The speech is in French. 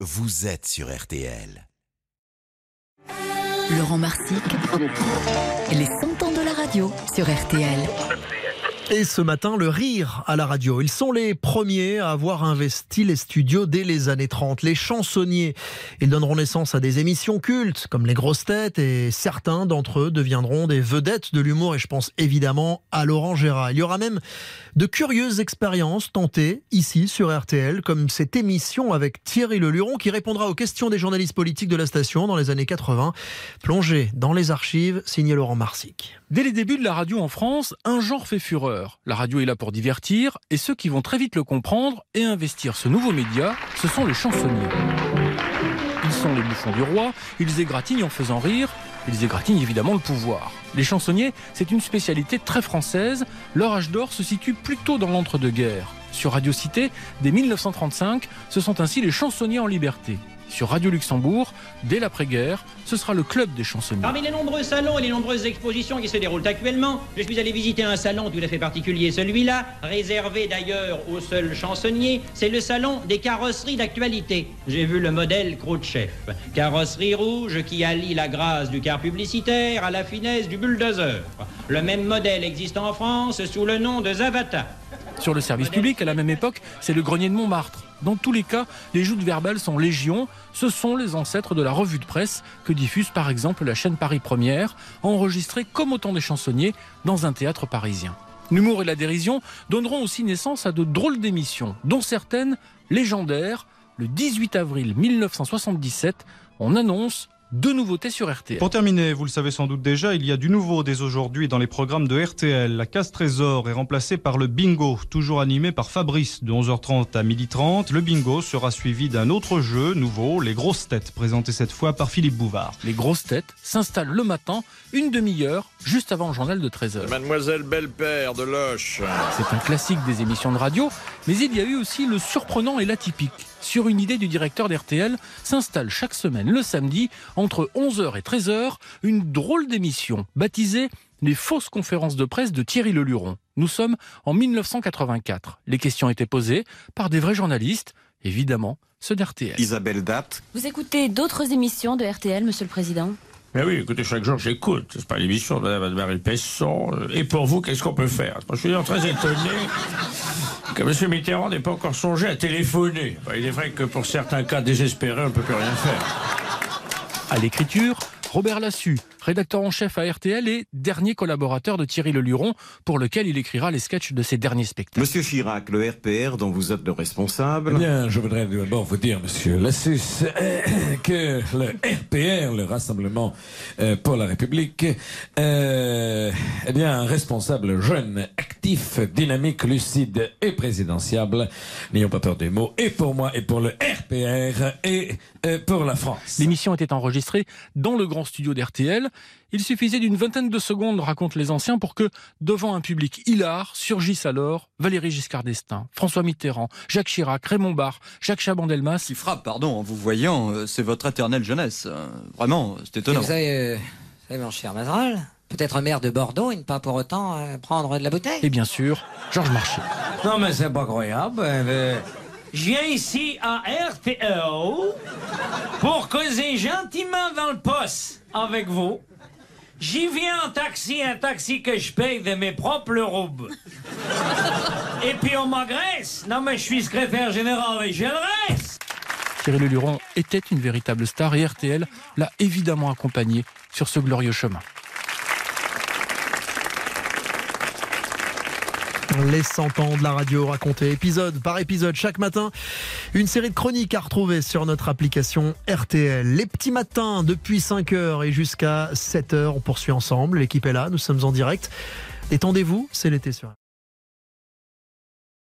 vous êtes sur RTL. Laurent Marsic, les 100 ans de la radio sur RTL. Et ce matin, le rire à la radio. Ils sont les premiers à avoir investi les studios dès les années 30. Les chansonniers. Ils donneront naissance à des émissions cultes comme Les Grosses Têtes et certains d'entre eux deviendront des vedettes de l'humour et je pense évidemment à Laurent Gérard. Il y aura même de curieuses expériences tentées ici sur RTL comme cette émission avec Thierry Leluron qui répondra aux questions des journalistes politiques de la station dans les années 80. Plongé dans les archives, signé Laurent Marsic. Dès les débuts de la radio en France, un genre fait fureur. La radio est là pour divertir, et ceux qui vont très vite le comprendre et investir ce nouveau média, ce sont les chansonniers. Ils sont les bouffons du roi, ils égratignent en faisant rire, ils égratignent évidemment le pouvoir. Les chansonniers, c'est une spécialité très française, leur âge d'or se situe plutôt dans l'entre-deux-guerres. Sur Radio Cité, dès 1935, ce sont ainsi les chansonniers en liberté. Sur Radio Luxembourg, dès l'après-guerre, ce sera le club des chansonniers. Parmi les nombreux salons et les nombreuses expositions qui se déroulent actuellement, je suis allé visiter un salon tout à fait particulier, celui-là, réservé d'ailleurs aux seuls chansonniers, c'est le salon des carrosseries d'actualité. J'ai vu le modèle Khrouchtchev, carrosserie rouge qui allie la grâce du car publicitaire à la finesse du bulldozer. Le même modèle existe en France sous le nom de Zavata. Sur le service public, à la même époque, c'est le grenier de Montmartre. Dans tous les cas, les joutes verbales sont légion. Ce sont les ancêtres de la revue de presse que diffuse par exemple la chaîne Paris Première, enregistrée comme autant des chansonniers dans un théâtre parisien. L'humour et la dérision donneront aussi naissance à de drôles d'émissions, dont certaines légendaires. Le 18 avril 1977, on annonce deux nouveautés sur RTL. Pour terminer, vous le savez sans doute déjà, il y a du nouveau dès aujourd'hui dans les programmes de RTL. La case trésor est remplacée par le bingo, toujours animé par Fabrice de 11h30 à 12h30. Le bingo sera suivi d'un autre jeu nouveau, les grosses têtes, présenté cette fois par Philippe Bouvard. Les grosses têtes s'installent le matin, une demi-heure, juste avant le journal de 13h. Mademoiselle Belle-Père de Loche. C'est un classique des émissions de radio, mais il y a eu aussi le surprenant et l'atypique. Sur une idée du directeur d'RTL, s'installe chaque semaine le samedi, entre 11h et 13h, une drôle d'émission baptisée les fausses conférences de presse de Thierry Leluron. Nous sommes en 1984. Les questions étaient posées par des vrais journalistes, évidemment ceux d'RTL. Isabelle Date. Vous écoutez d'autres émissions de RTL, Monsieur le Président? Mais oui, écoutez, chaque jour j'écoute. C'est pas l'émission de Mme Marie Pesson. Et pour vous, qu'est-ce qu'on peut faire? Je suis très étonné que M. Mitterrand n'ait pas encore songé à téléphoner. Il est vrai que pour certains cas désespérés, on ne peut plus rien faire. À l'écriture, Robert Lassu, rédacteur en chef à RTL et dernier collaborateur de Thierry Leluron, pour lequel il écrira les sketchs de ses derniers spectacles. Monsieur Chirac, le RPR dont vous êtes le responsable. Eh bien, je voudrais d'abord vous dire, Monsieur Lassus, euh, que le RPR, le Rassemblement euh, pour la République, euh, eh bien, un responsable jeune, actif, dynamique, lucide et présidentiable, n'ayons pas peur des mots, et pour moi, et pour le RPR, et euh, pour la France. L'émission était enregistrée dans le grand studio d'RTL. Il suffisait d'une vingtaine de secondes, racontent les anciens, pour que, devant un public hilar, surgissent alors Valéry Giscard d'Estaing, François Mitterrand, Jacques Chirac, Raymond Barre, Jacques Chaban-Delmas. qui frappe, pardon, en vous voyant, euh, c'est votre éternelle jeunesse. Euh, Vraiment, c'est étonnant. Vous savez, euh, vous savez, mon cher Mazral, peut-être maire de Bordeaux et ne pas pour autant euh, prendre de la bouteille? Et bien sûr, Georges Marchais. Non, mais c'est pas croyable. euh, Je viens ici à RTL pour causer gentiment dans le poste avec vous. J'y viens en taxi, un taxi que je paye de mes propres roubes. Et puis on m'agresse. Non, mais je suis secrétaire général et je le reste. Thierry Leluron était une véritable star et RTL l'a évidemment accompagné sur ce glorieux chemin. Les 100 ans de la radio racontés épisode par épisode chaque matin. Une série de chroniques à retrouver sur notre application RTL. Les petits matins depuis 5h et jusqu'à 7h. On poursuit ensemble. L'équipe est là. Nous sommes en direct. Détendez-vous. C'est l'été sur